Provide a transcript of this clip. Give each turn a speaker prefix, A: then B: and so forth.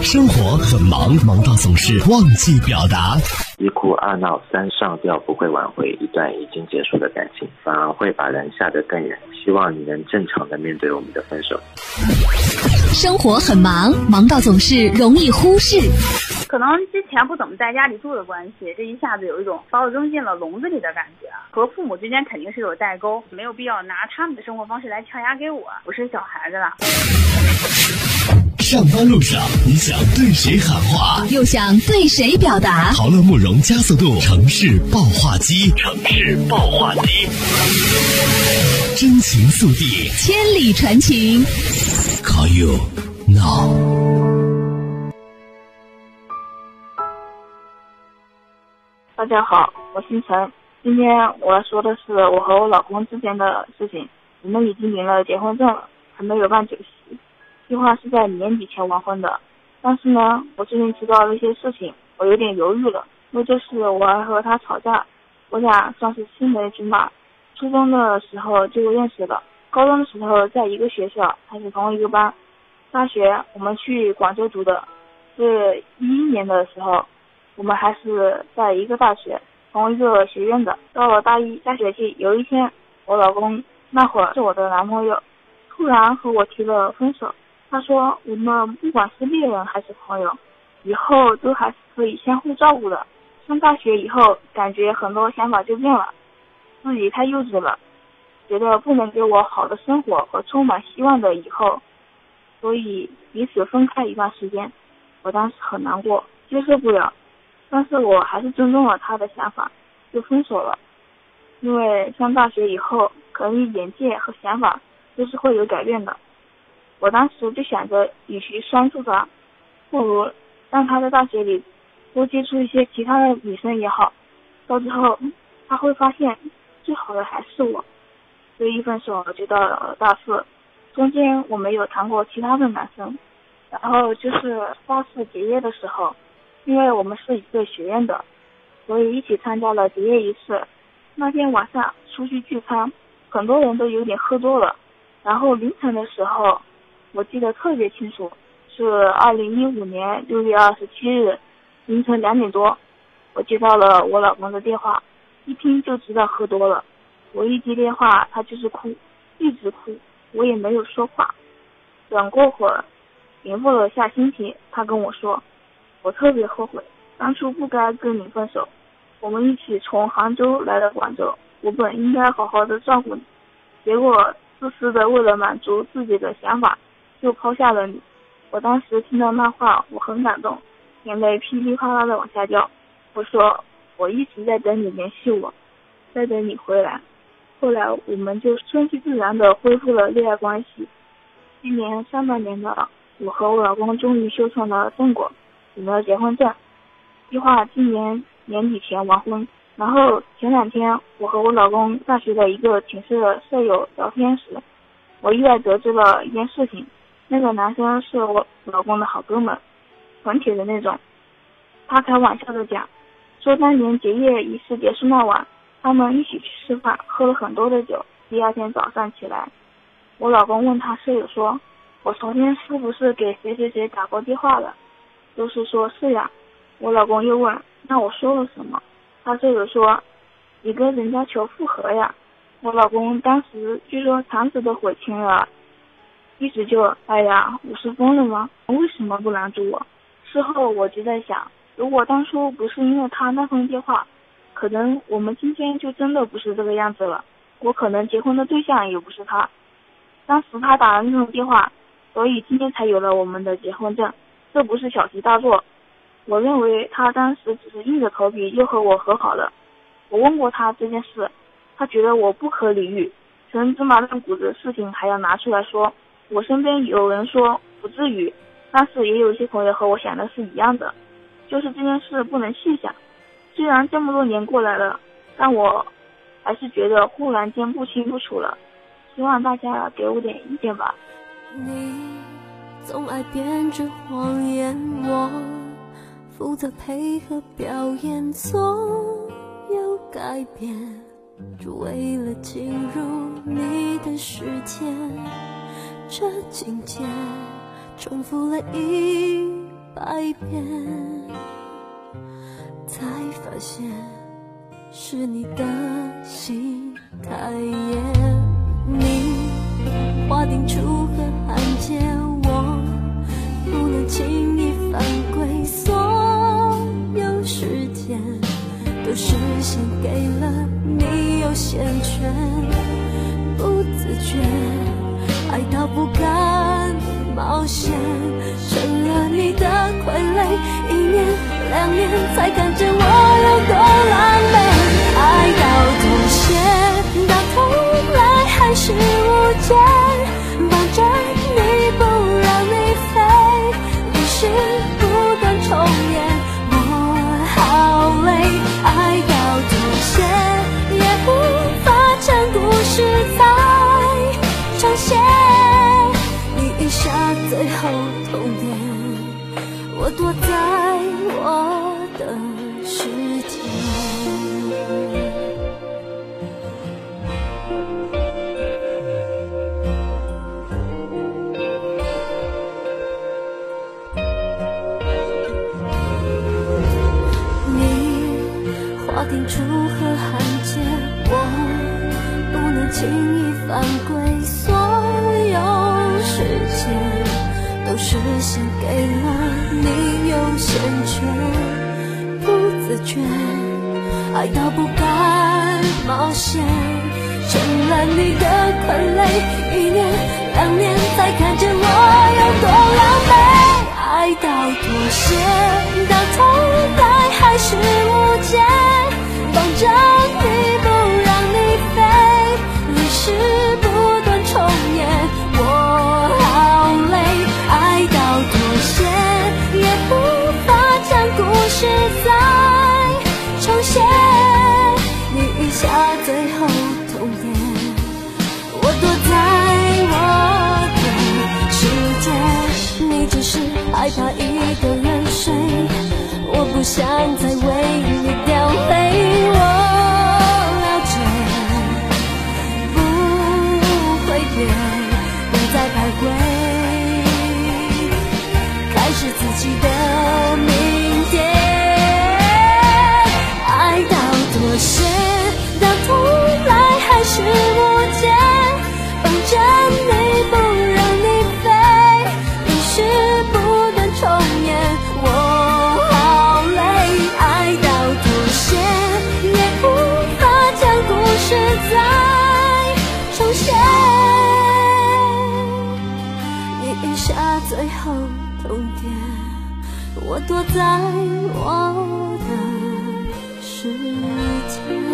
A: 生活很忙，忙到总是忘记表达。
B: 一哭二闹三上吊，不会挽回一段已经结束的感情，反而会把人吓得更远。希望你能正常的面对我们的分手。
A: 生活很忙，忙到总是容易忽视。
C: 可能之前不怎么在家里住的关系，这一下子有一种把我扔进了笼子里的感觉。和父母之间肯定是有代沟，没有必要拿他们的生活方式来强压给我。我是小孩子了。
A: 上班路上，你想对谁喊话，又想对谁表达？陶乐慕容加速度城市爆话机，城市爆话机，真情速递，千里传情。Call you now。
D: 大家好，我姓陈。今天我要说的是我和我老公之间的事情。我们已经领了结婚证了，还没有办酒席。计划是在年底前完婚的，但是呢，我最近知道了一些事情，我有点犹豫了。那就是我还和他吵架，我俩算是青梅竹马，初中的时候就认识了，高中的时候在一个学校，还是同一个班。大学我们去广州读的，是一一年的时候，我们还是在一个大学，同一个学院的。到了大一下学期，有一天，我老公那会儿是我的男朋友，突然和我提了分手。他说：“我们不管是恋人还是朋友，以后都还是可以相互照顾的。上大学以后，感觉很多想法就变了，自己太幼稚了，觉得不能给我好的生活和充满希望的以后，所以彼此分开一段时间。我当时很难过，接受不了，但是我还是尊重了他的想法，就分手了。因为上大学以后，可能眼界和想法都是会有改变的。”我当时就想着，与其拴住他，不如让他在大学里多接触一些其他的女生也好。到最后，他会发现最好的还是我。所以一分手就到了大四，中间我没有谈过其他的男生。然后就是大四结业的时候，因为我们是一个学院的，所以一起参加了结业仪式。那天晚上出去聚餐，很多人都有点喝多了。然后凌晨的时候。我记得特别清楚，是二零一五年六月二十七日凌晨两点多，我接到了我老公的电话，一听就知道喝多了。我一接电话，他就是哭，一直哭，我也没有说话。等过会儿，平复了下心情，他跟我说：“我特别后悔，当初不该跟你分手。我们一起从杭州来到广州，我本应该好好的照顾你，结果自私的为了满足自己的想法。”就抛下了你，我当时听到那话，我很感动，眼泪噼里啪啦的往下掉。我说我一直在等你联系我，在等你回来。后来我们就顺其自然的恢复了恋爱关系。今年上半年的，我和我老公终于修成了正果，领了结婚证，计划今年年底前完婚。然后前两天，我和我老公大学的一个寝室的舍友聊天时，我意外得知了一件事情。那个男生是我老公的好哥们，很铁的那种。他开玩笑的讲，说当年结业仪式结束那晚，他们一起去吃饭，喝了很多的酒。第二天早上起来，我老公问他室友说：“我昨天是不是给谁谁谁打过电话了？”都是说是呀。我老公又问：“那我说了什么？”他室友说：“你跟人家求复合呀。”我老公当时据说肠子都悔青了。一直就哎呀，我是疯了吗？为什么不拦住我？事后我就在想，如果当初不是因为他那通电话，可能我们今天就真的不是这个样子了。我可能结婚的对象也不是他。当时他打了那通电话，所以今天才有了我们的结婚证。这不是小题大做。我认为他当时只是硬着头皮又和我和好了。我问过他这件事，他觉得我不可理喻，陈芝麻烂谷子的事情还要拿出来说。我身边有人说不至于，但是也有一些朋友和我想的是一样的，就是这件事不能细想。虽然这么多年过来了，但我还是觉得忽然间不清不楚了。希望大家给我点意见吧。
E: 你总爱编织谎言，我负责配合表演，总有改变，只为了进入你的世界。这境界重复了一百遍，才发现是你的心太野。你划定楚河汉界，我不能轻易犯规，所有时间都是献给了你优先权，不自觉爱到不敢冒险，成了你的傀儡，一年两年才看见楚河汉界，我不能轻易犯规，所有时间都是献给了你优先权，不自觉爱到不敢冒险，成了你的傀儡，一年两年才看见我有多狼狈，爱到妥协，到头来还是无解。绑着你不让你飞，历史不断重演，我好累，爱到妥协也无法将故事再重写。你一下最后痛点，我躲在我的世界，你只是害怕一个人睡，我不想再为你掉泪我了解不会变。下最后通牒我躲在我的世界。